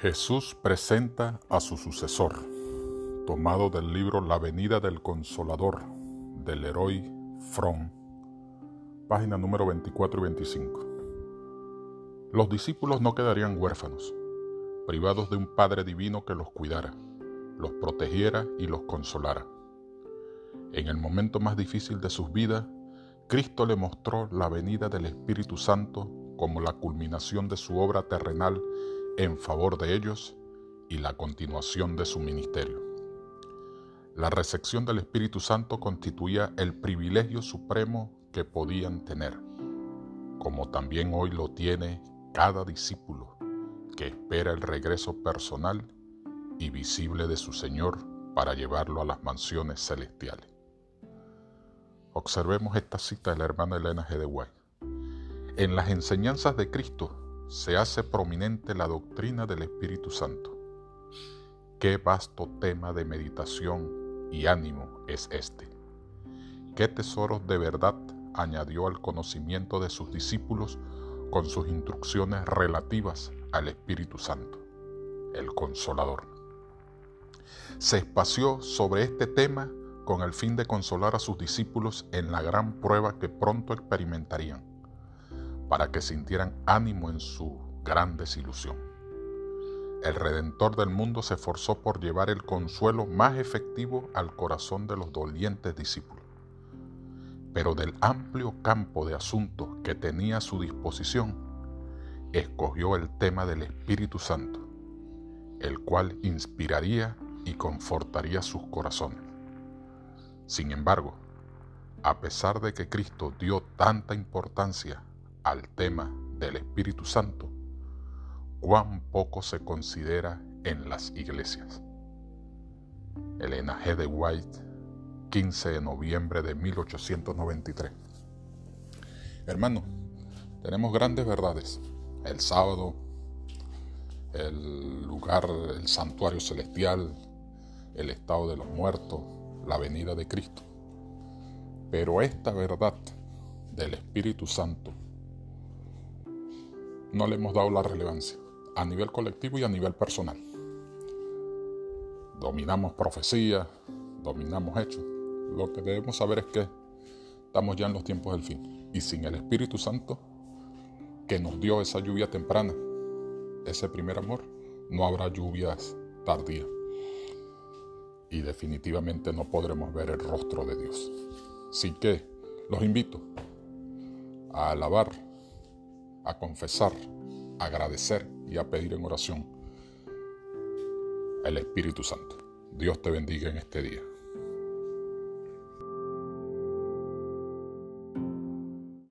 Jesús presenta a su sucesor, tomado del libro La venida del consolador del héroe Fromm, página número 24 y 25. Los discípulos no quedarían huérfanos, privados de un Padre divino que los cuidara, los protegiera y los consolara. En el momento más difícil de sus vidas, Cristo le mostró la venida del Espíritu Santo como la culminación de su obra terrenal en favor de ellos y la continuación de su ministerio. La recepción del Espíritu Santo constituía el privilegio supremo que podían tener, como también hoy lo tiene cada discípulo que espera el regreso personal y visible de su Señor para llevarlo a las mansiones celestiales. Observemos esta cita de la hermana Elena G. de. En las enseñanzas de Cristo se hace prominente la doctrina del Espíritu Santo. Qué vasto tema de meditación y ánimo es este. Qué tesoros de verdad añadió al conocimiento de sus discípulos con sus instrucciones relativas al Espíritu Santo, el Consolador. Se espació sobre este tema con el fin de consolar a sus discípulos en la gran prueba que pronto experimentarían para que sintieran ánimo en su gran desilusión. El Redentor del mundo se esforzó por llevar el consuelo más efectivo al corazón de los dolientes discípulos. Pero del amplio campo de asuntos que tenía a su disposición, escogió el tema del Espíritu Santo, el cual inspiraría y confortaría sus corazones. Sin embargo, a pesar de que Cristo dio tanta importancia al tema del Espíritu Santo, cuán poco se considera en las iglesias. Elena G. de White, 15 de noviembre de 1893. Hermano, tenemos grandes verdades. El sábado, el lugar, el santuario celestial, el estado de los muertos, la venida de Cristo. Pero esta verdad del Espíritu Santo no le hemos dado la relevancia a nivel colectivo y a nivel personal. Dominamos profecía, dominamos hechos. Lo que debemos saber es que estamos ya en los tiempos del fin. Y sin el Espíritu Santo, que nos dio esa lluvia temprana, ese primer amor, no habrá lluvias tardías. Y definitivamente no podremos ver el rostro de Dios. Así que los invito a alabar a confesar, a agradecer y a pedir en oración el Espíritu Santo. Dios te bendiga en este día.